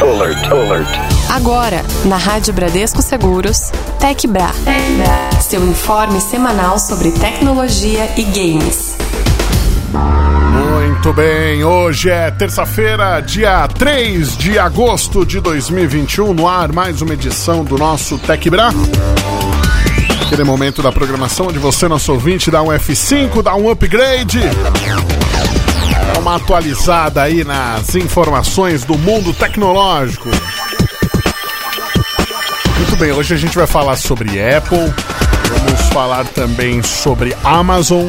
Alert, alert. Agora, na Rádio Bradesco Seguros, TecBra. Seu informe semanal sobre tecnologia e games. Muito bem, hoje é terça-feira, dia 3 de agosto de 2021, no ar mais uma edição do nosso TecBra. Aquele momento da programação onde você, nosso ouvinte, dá um F5, dá um upgrade. Uma atualizada aí nas informações do mundo tecnológico. Muito bem, hoje a gente vai falar sobre Apple, vamos falar também sobre Amazon,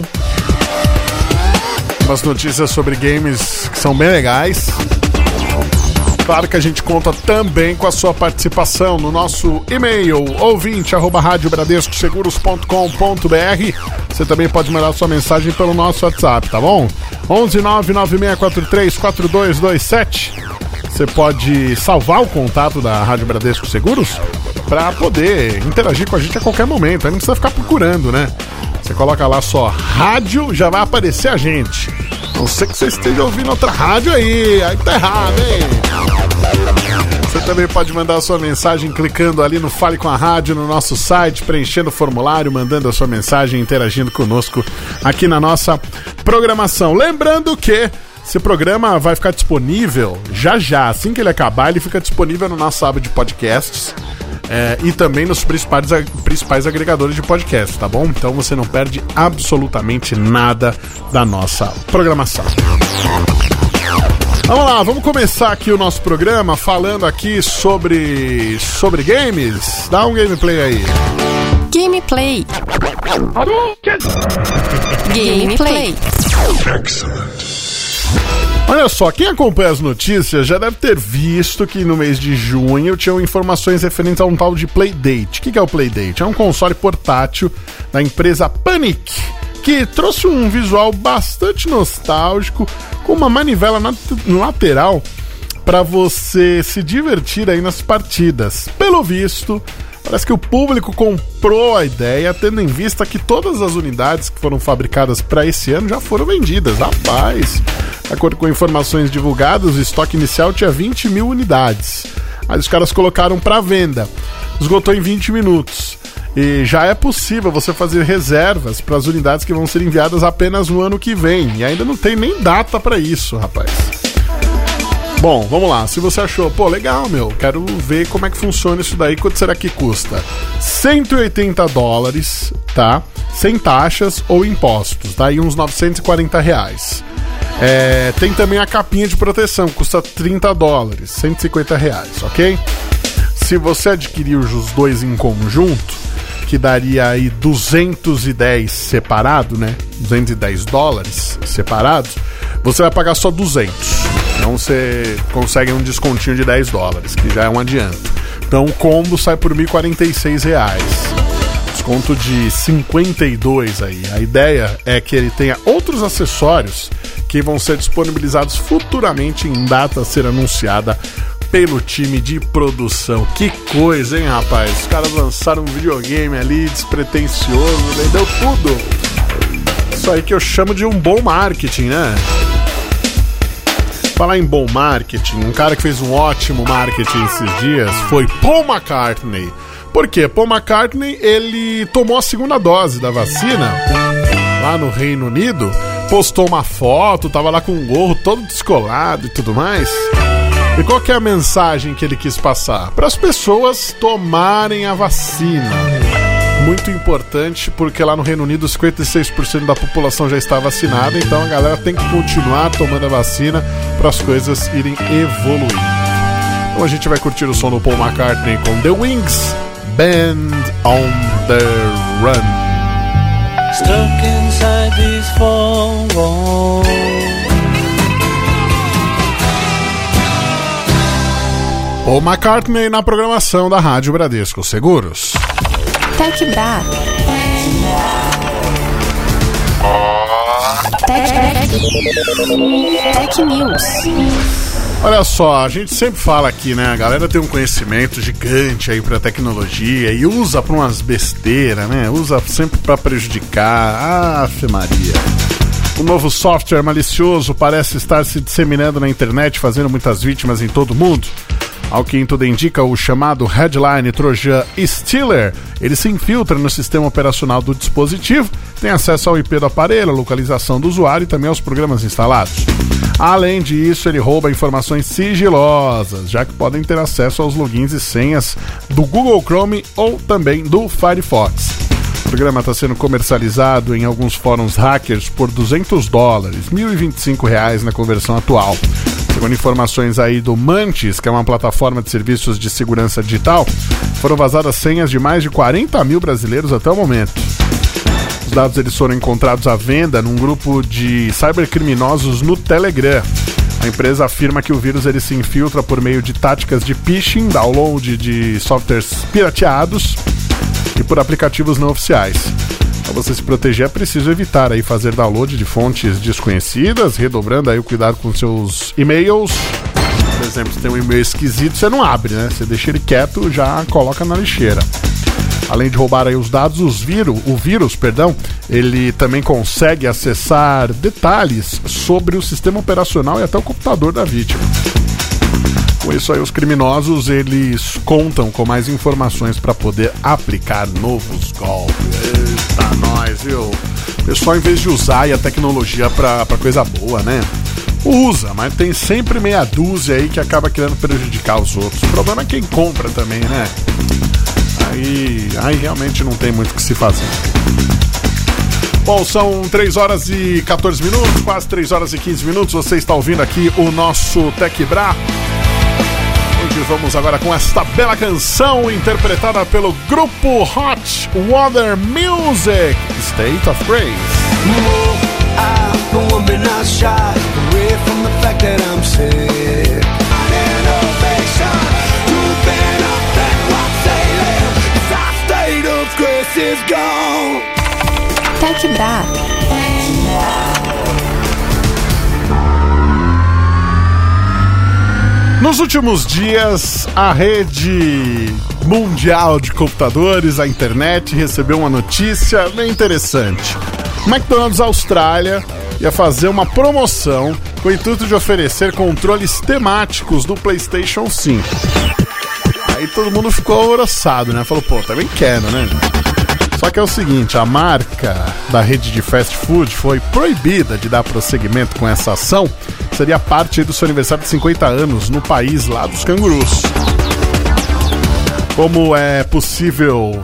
umas notícias sobre games que são bem legais. Claro que a gente conta também com a sua participação no nosso e-mail ouvinte arroba. Você também pode mandar sua mensagem pelo nosso WhatsApp, tá bom? 11 99643 4227. Você pode salvar o contato da Rádio Bradesco Seguros para poder interagir com a gente a qualquer momento. Aí não precisa ficar procurando, né? Você coloca lá só rádio, já vai aparecer a gente. Não sei que você esteja ouvindo outra rádio aí, aí tá errado, hein? Você também pode mandar a sua mensagem clicando ali no Fale com a Rádio no nosso site, preenchendo o formulário, mandando a sua mensagem, interagindo conosco aqui na nossa programação. Lembrando que esse programa vai ficar disponível já já, assim que ele acabar, ele fica disponível no nosso aba de podcasts. É, e também nos principais, principais agregadores de podcast, tá bom? Então você não perde absolutamente nada da nossa programação. Vamos lá, vamos começar aqui o nosso programa falando aqui sobre sobre games. Dá um gameplay aí. Gameplay. Gameplay. Olha só, quem acompanha as notícias já deve ter visto que no mês de junho tinham informações referentes a um tal de Playdate. O que é o Playdate? É um console portátil da empresa Panic, que trouxe um visual bastante nostálgico, com uma manivela lateral para você se divertir aí nas partidas. Pelo visto, Parece que o público comprou a ideia, tendo em vista que todas as unidades que foram fabricadas para esse ano já foram vendidas. Rapaz, de acordo com informações divulgadas, o estoque inicial tinha 20 mil unidades. Aí os caras colocaram para venda. Esgotou em 20 minutos. E já é possível você fazer reservas para as unidades que vão ser enviadas apenas no ano que vem. E ainda não tem nem data para isso, rapaz. Bom, vamos lá. Se você achou, pô, legal, meu, quero ver como é que funciona isso daí, quanto será que custa? 180 dólares, tá? Sem taxas ou impostos, daí tá? uns 940 reais. É, tem também a capinha de proteção, custa 30 dólares, 150 reais, ok? Se você adquirir os dois em conjunto, que daria aí 210 separado, né? 210 dólares separados, você vai pagar só 200. Então você consegue um descontinho de 10 dólares, que já é um adianto. Então o combo sai por 1.046 reais. Desconto de 52 aí. A ideia é que ele tenha outros acessórios que vão ser disponibilizados futuramente em data a ser anunciada pelo time de produção. Que coisa, hein, rapaz? Os caras lançaram um videogame ali despretensioso, deu tudo. Isso aí que eu chamo de um bom marketing, né? Falar em bom marketing, um cara que fez um ótimo marketing esses dias foi Paul McCartney. Por quê? Paul McCartney, ele tomou a segunda dose da vacina lá no Reino Unido, postou uma foto, tava lá com um gorro todo descolado e tudo mais. E qual é a mensagem que ele quis passar? Para as pessoas tomarem a vacina muito importante, porque lá no Reino Unido 56% da população já está vacinada, então a galera tem que continuar tomando a vacina para as coisas irem evoluindo. Então a gente vai curtir o som do Paul McCartney com The Wings, Band on the Run. Stuck inside these four walls. Paul McCartney na programação da Rádio Bradesco Seguros. Tech Bar. Tech, Tech News. Olha só, a gente sempre fala aqui, né? A galera tem um conhecimento gigante aí pra tecnologia e usa pra umas besteiras, né? Usa sempre pra prejudicar. Afe Maria. O novo software malicioso parece estar se disseminando na internet, fazendo muitas vítimas em todo mundo. Ao que tudo indica, o chamado headline Trojan Stealer, ele se infiltra no sistema operacional do dispositivo, tem acesso ao IP do aparelho, a localização do usuário e também aos programas instalados. Além disso, ele rouba informações sigilosas, já que podem ter acesso aos logins e senhas do Google Chrome ou também do Firefox. O programa está sendo comercializado em alguns fóruns hackers por 200 dólares, 1.025 reais na conversão atual. Segundo informações aí do Mantis, que é uma plataforma de serviços de segurança digital, foram vazadas senhas de mais de 40 mil brasileiros até o momento. Os dados eles foram encontrados à venda num grupo de cybercriminosos no Telegram. A empresa afirma que o vírus ele se infiltra por meio de táticas de phishing, download de softwares pirateados e por aplicativos não oficiais. Para você se proteger é preciso evitar aí fazer download de fontes desconhecidas, redobrando aí o cuidado com seus e-mails. Por exemplo, se tem um e-mail esquisito, você não abre, né? Você deixa ele quieto, já coloca na lixeira. Além de roubar aí os dados, os vírus, o vírus, perdão, ele também consegue acessar detalhes sobre o sistema operacional e até o computador da vítima. Com isso aí, os criminosos eles contam com mais informações para poder aplicar novos golpes. Eita, nós, viu? Pessoal, em vez de usar a tecnologia para coisa boa, né? Usa, mas tem sempre meia dúzia aí que acaba querendo prejudicar os outros. O problema é quem compra também, né? Aí, aí realmente não tem muito o que se fazer. Bom, são 3 horas e 14 minutos, quase 3 horas e 15 minutos. Você está ouvindo aqui o nosso Tech Hoje vamos agora com esta bela canção interpretada pelo grupo Hot Water Music, State of Grace. Tech Bra. Nos últimos dias, a rede mundial de computadores, a internet, recebeu uma notícia bem interessante. McDonald's Austrália ia fazer uma promoção com o intuito de oferecer controles temáticos do PlayStation 5. Aí todo mundo ficou alvoroçado, né? Falou, pô, também quero, né? Só que é o seguinte, a marca da rede de fast food foi proibida de dar prosseguimento com essa ação. Seria parte do seu aniversário de 50 anos no país lá dos cangurus. Como é possível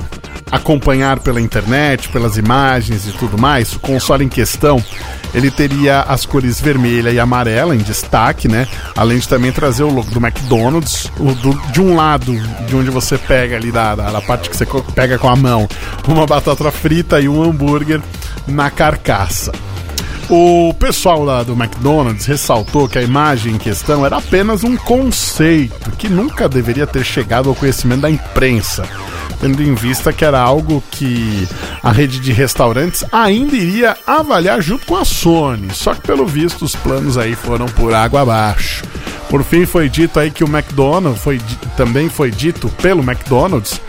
acompanhar pela internet, pelas imagens e tudo mais, o console em questão ele teria as cores vermelha e amarela em destaque, né? Além de também trazer o logo do McDonald's, o do, de um lado, de onde você pega ali da, da, da parte que você pega com a mão, uma batata frita e um hambúrguer na carcaça. O pessoal lá do McDonald's ressaltou que a imagem em questão era apenas um conceito que nunca deveria ter chegado ao conhecimento da imprensa tendo em vista que era algo que a rede de restaurantes ainda iria avaliar junto com a Sony. Só que pelo visto os planos aí foram por água abaixo. Por fim foi dito aí que o McDonald's foi também foi dito pelo McDonald's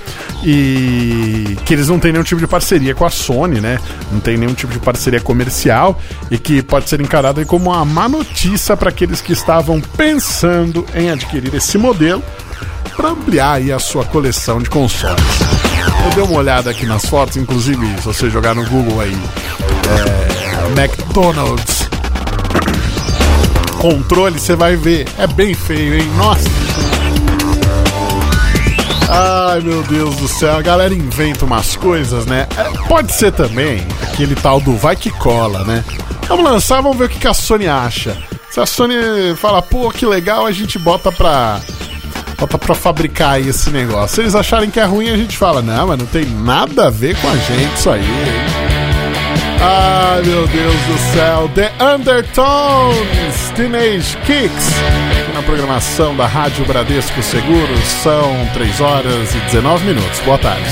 e que eles não têm nenhum tipo de parceria com a Sony, né? Não tem nenhum tipo de parceria comercial e que pode ser encarado como uma má notícia para aqueles que estavam pensando em adquirir esse modelo para ampliar aí a sua coleção de consoles. Eu dei uma olhada aqui nas fotos, inclusive se você jogar no Google aí, é, McDonald's controle, você vai ver, é bem feio, hein? Nossa! Ai meu Deus do céu, a galera inventa umas coisas, né? É, pode ser também aquele tal do vai que cola, né? Vamos lançar, vamos ver o que, que a Sony acha. Se a Sony fala, pô, que legal, a gente bota pra pra fabricar esse negócio. Se eles acharem que é ruim, a gente fala, não, mas não tem nada a ver com a gente isso aí. Ai meu Deus do céu, The Undertones, Teenage Kicks. Na programação da Rádio Bradesco Seguros são 3 horas e 19 minutos. Boa tarde.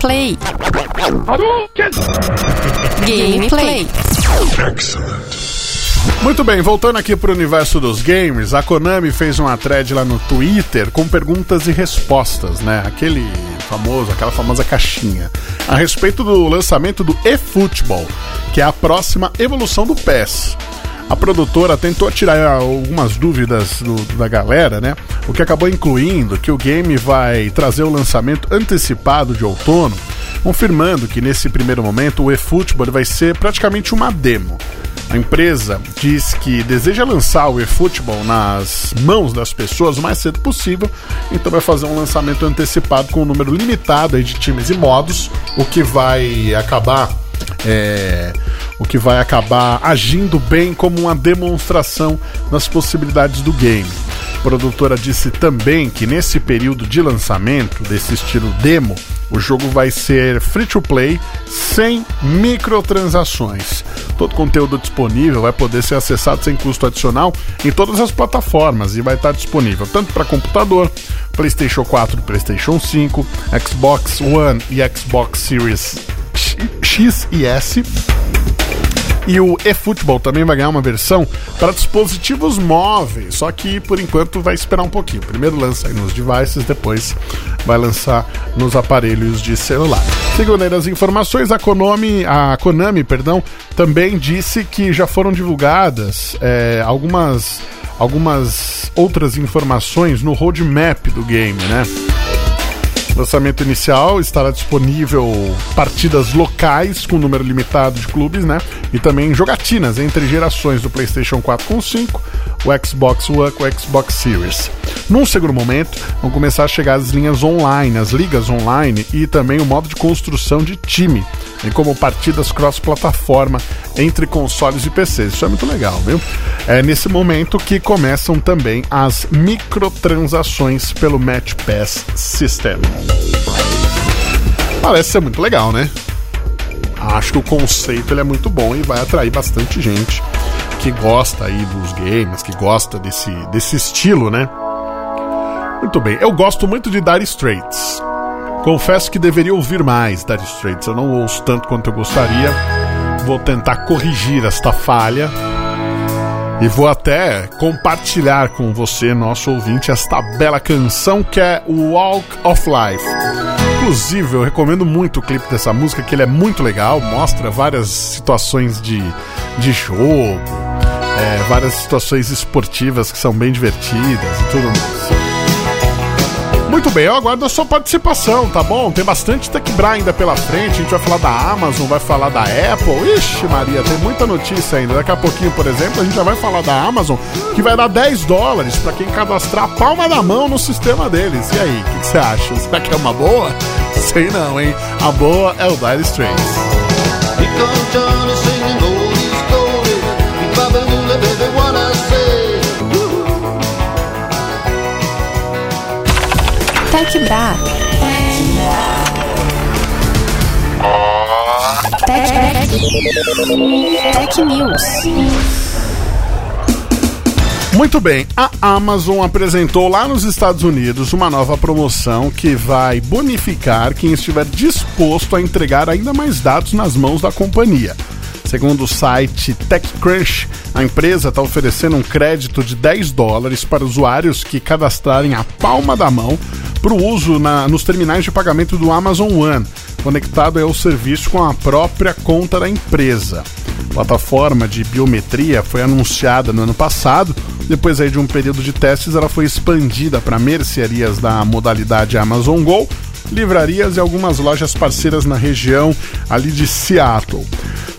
Gameplay. Gameplay. Muito bem, voltando aqui para o universo dos games, a Konami fez uma thread lá no Twitter com perguntas e respostas, né? Aquele famoso, aquela famosa caixinha, a respeito do lançamento do eFootball, que é a próxima evolução do PES. A produtora tentou tirar algumas dúvidas do, da galera, né? O que acabou incluindo que o game vai trazer o lançamento antecipado de outono, confirmando que nesse primeiro momento o eFootball vai ser praticamente uma demo. A empresa diz que deseja lançar o eFootball nas mãos das pessoas o mais cedo possível, então vai fazer um lançamento antecipado com um número limitado de times e modos, o que vai acabar é, o que vai acabar agindo bem como uma demonstração das possibilidades do game. A produtora disse também que nesse período de lançamento desse estilo demo, o jogo vai ser free to play, sem microtransações. Todo conteúdo disponível vai poder ser acessado sem custo adicional em todas as plataformas e vai estar disponível tanto para computador, PlayStation 4, PlayStation 5, Xbox One e Xbox Series X e S e o eFootball também vai ganhar uma versão para dispositivos móveis, só que por enquanto vai esperar um pouquinho. Primeiro lança aí nos devices, depois vai lançar nos aparelhos de celular. Segundo as informações, a Konami, a Konami, perdão, também disse que já foram divulgadas é, algumas algumas outras informações no roadmap do game, né? Lançamento inicial estará disponível partidas locais com número limitado de clubes, né? E também jogatinas entre gerações do PlayStation 4 com 5, o Xbox One com o Xbox Series. Num segundo momento, vão começar a chegar as linhas online, as ligas online e também o modo de construção de time, bem como partidas cross-plataforma entre consoles e PCs. Isso é muito legal, viu? É nesse momento que começam também as microtransações pelo Match Pass System. Parece ser muito legal, né? Acho que o conceito ele é muito bom e vai atrair bastante gente que gosta aí dos games, que gosta desse, desse estilo, né? Muito bem, eu gosto muito de Dire Straits. Confesso que deveria ouvir mais Dire Straits, eu não ouço tanto quanto eu gostaria. Vou tentar corrigir esta falha e vou até compartilhar com você, nosso ouvinte, esta bela canção que é Walk of Life. Inclusive, eu recomendo muito o clipe dessa música, que ele é muito legal, mostra várias situações de, de jogo, é, várias situações esportivas que são bem divertidas e tudo mais. Muito bem, eu aguardo a sua participação, tá bom? Tem bastante Tecbra ainda pela frente. A gente vai falar da Amazon, vai falar da Apple. Ixi, Maria, tem muita notícia ainda. Daqui a pouquinho, por exemplo, a gente já vai falar da Amazon, que vai dar 10 dólares para quem cadastrar a palma da mão no sistema deles. E aí, o que você acha? Será que é uma boa? Sei não, hein? A boa é o Dire Straits. Tech Bra. Tech, Tech News. Muito bem, a Amazon apresentou lá nos Estados Unidos uma nova promoção que vai bonificar quem estiver disposto a entregar ainda mais dados nas mãos da companhia. Segundo o site TechCrunch, a empresa está oferecendo um crédito de 10 dólares para usuários que cadastrarem a palma da mão para o uso na, nos terminais de pagamento do Amazon One, conectado ao serviço com a própria conta da empresa. A plataforma de biometria foi anunciada no ano passado. Depois aí de um período de testes, ela foi expandida para mercearias da modalidade Amazon Go, livrarias e algumas lojas parceiras na região ali de Seattle.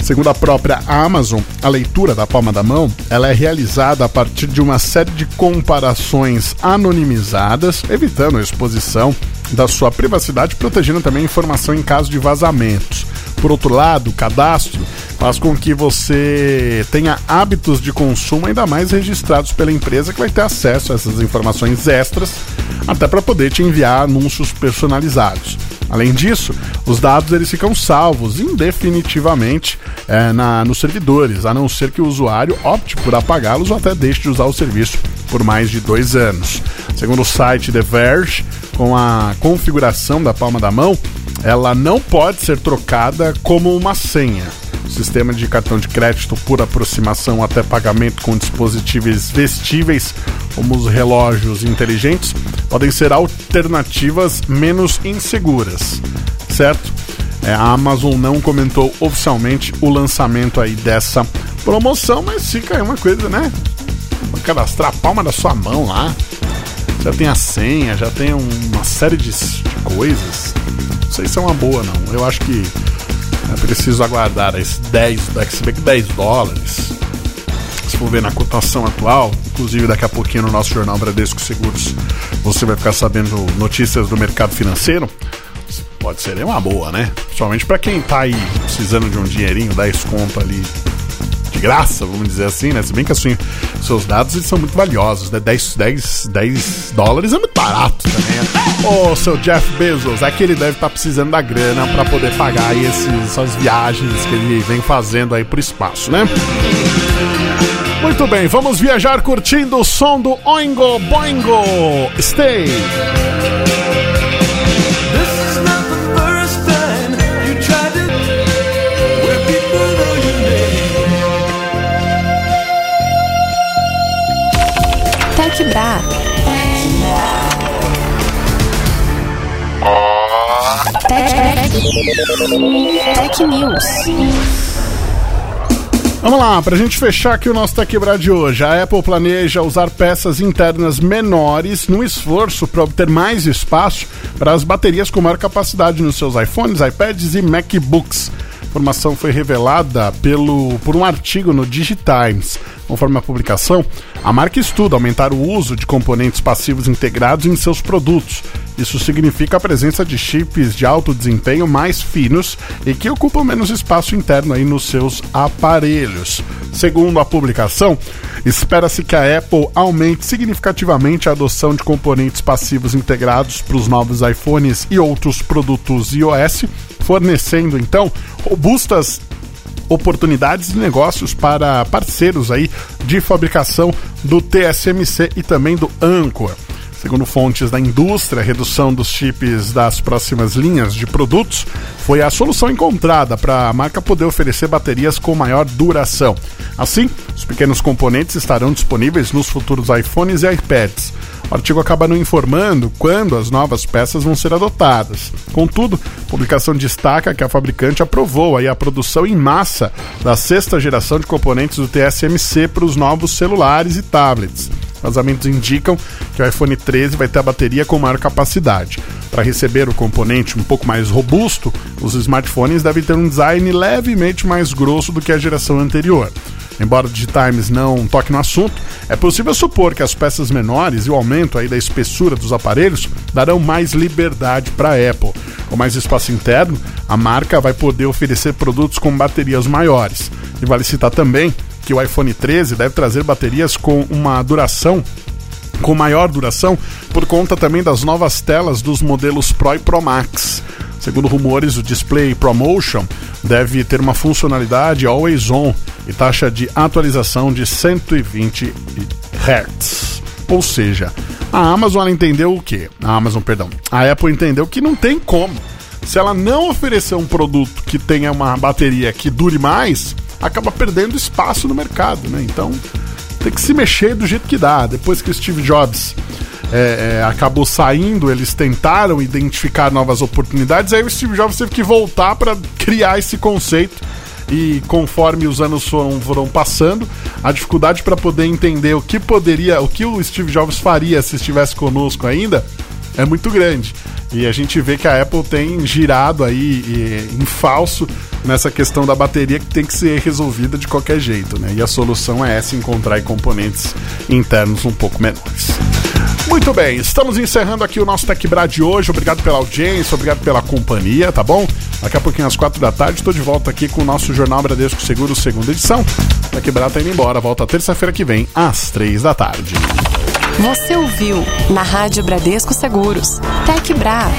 Segundo a própria Amazon, a leitura da palma da mão ela é realizada a partir de uma série de comparações anonimizadas, evitando a exposição da sua privacidade, protegendo também a informação em caso de vazamentos. Por outro lado, o cadastro faz com que você tenha hábitos de consumo ainda mais registrados pela empresa que vai ter acesso a essas informações extras, até para poder te enviar anúncios personalizados. Além disso, os dados eles ficam salvos indefinitivamente é, na, nos servidores, a não ser que o usuário opte por apagá-los ou até deixe de usar o serviço por mais de dois anos. Segundo o site The Verge, com a configuração da palma da mão, ela não pode ser trocada como uma senha. Sistema de cartão de crédito por aproximação até pagamento com dispositivos vestíveis, como os relógios inteligentes, podem ser alternativas menos inseguras, certo? É, a Amazon não comentou oficialmente o lançamento aí dessa promoção, mas fica aí uma coisa, né? Cadastrar a palma da sua mão lá. Já tem a senha, já tem uma série de, de coisas. Não sei se é uma boa, não. Eu acho que preciso aguardar esses 10, se bem que 10 dólares. Se for ver na cotação atual, inclusive daqui a pouquinho no nosso jornal Bradesco Seguros, você vai ficar sabendo notícias do mercado financeiro pode ser uma boa, né? Principalmente para quem tá aí precisando de um dinheirinho, 10 conto ali graça, vamos dizer assim, né? Se bem que assim, seus dados eles são muito valiosos, né? 10, 10, 10 dólares é muito barato também. Né? Ô, seu Jeff Bezos, é que ele deve estar tá precisando da grana para poder pagar aí esses, essas viagens que ele vem fazendo aí pro espaço, né? Muito bem, vamos viajar curtindo o som do Oingo Boingo. Stay! Quebrar. Tech, Tech News. Vamos lá, para a gente fechar aqui o nosso Tech Quebrar de hoje. A Apple planeja usar peças internas menores no esforço para obter mais espaço para as baterias com maior capacidade nos seus iPhones, iPads e MacBooks. Informação foi revelada pelo, por um artigo no Digitimes. Conforme a publicação, a marca estuda aumentar o uso de componentes passivos integrados em seus produtos. Isso significa a presença de chips de alto desempenho mais finos e que ocupam menos espaço interno aí nos seus aparelhos. Segundo a publicação, espera-se que a Apple aumente significativamente a adoção de componentes passivos integrados para os novos iPhones e outros produtos iOS, fornecendo então robustas oportunidades de negócios para parceiros aí de fabricação do TSMC e também do Anchor. Segundo fontes da indústria, a redução dos chips das próximas linhas de produtos foi a solução encontrada para a marca poder oferecer baterias com maior duração. Assim, os pequenos componentes estarão disponíveis nos futuros iPhones e iPads. O artigo acaba não informando quando as novas peças vão ser adotadas. Contudo, a publicação destaca que a fabricante aprovou a produção em massa da sexta geração de componentes do TSMC para os novos celulares e tablets. Vazamentos indicam que o iPhone 13 vai ter a bateria com maior capacidade. Para receber o componente um pouco mais robusto, os smartphones devem ter um design levemente mais grosso do que a geração anterior. Embora o Digitimes não toque no assunto, é possível supor que as peças menores e o aumento aí da espessura dos aparelhos darão mais liberdade para a Apple. Com mais espaço interno, a marca vai poder oferecer produtos com baterias maiores. E vale citar também que o iPhone 13 deve trazer baterias com uma duração com maior duração por conta também das novas telas dos modelos Pro e Pro Max. Segundo rumores, o Display Promotion deve ter uma funcionalidade Always On e taxa de atualização de 120 Hz. Ou seja, a Amazon entendeu o quê? A Amazon, perdão. A Apple entendeu que não tem como. Se ela não oferecer um produto que tenha uma bateria que dure mais, acaba perdendo espaço no mercado, né? Então, tem que se mexer do jeito que dá. Depois que o Steve Jobs é, é, acabou saindo, eles tentaram identificar novas oportunidades, aí o Steve Jobs teve que voltar para criar esse conceito. E conforme os anos foram, foram passando, a dificuldade para poder entender o que poderia, o que o Steve Jobs faria se estivesse conosco ainda, é muito grande. E a gente vê que a Apple tem girado aí e, em falso nessa questão da bateria que tem que ser resolvida de qualquer jeito, né? E a solução é essa, encontrar componentes internos um pouco menores. Muito bem, estamos encerrando aqui o nosso TecBra de hoje. Obrigado pela audiência, obrigado pela companhia, tá bom? Daqui a pouquinho às quatro da tarde estou de volta aqui com o nosso Jornal Bradesco Seguro, segunda edição. TecBra tá indo embora, volta terça-feira que vem, às três da tarde. Você ouviu na Rádio Bradesco Seguros, TecBra.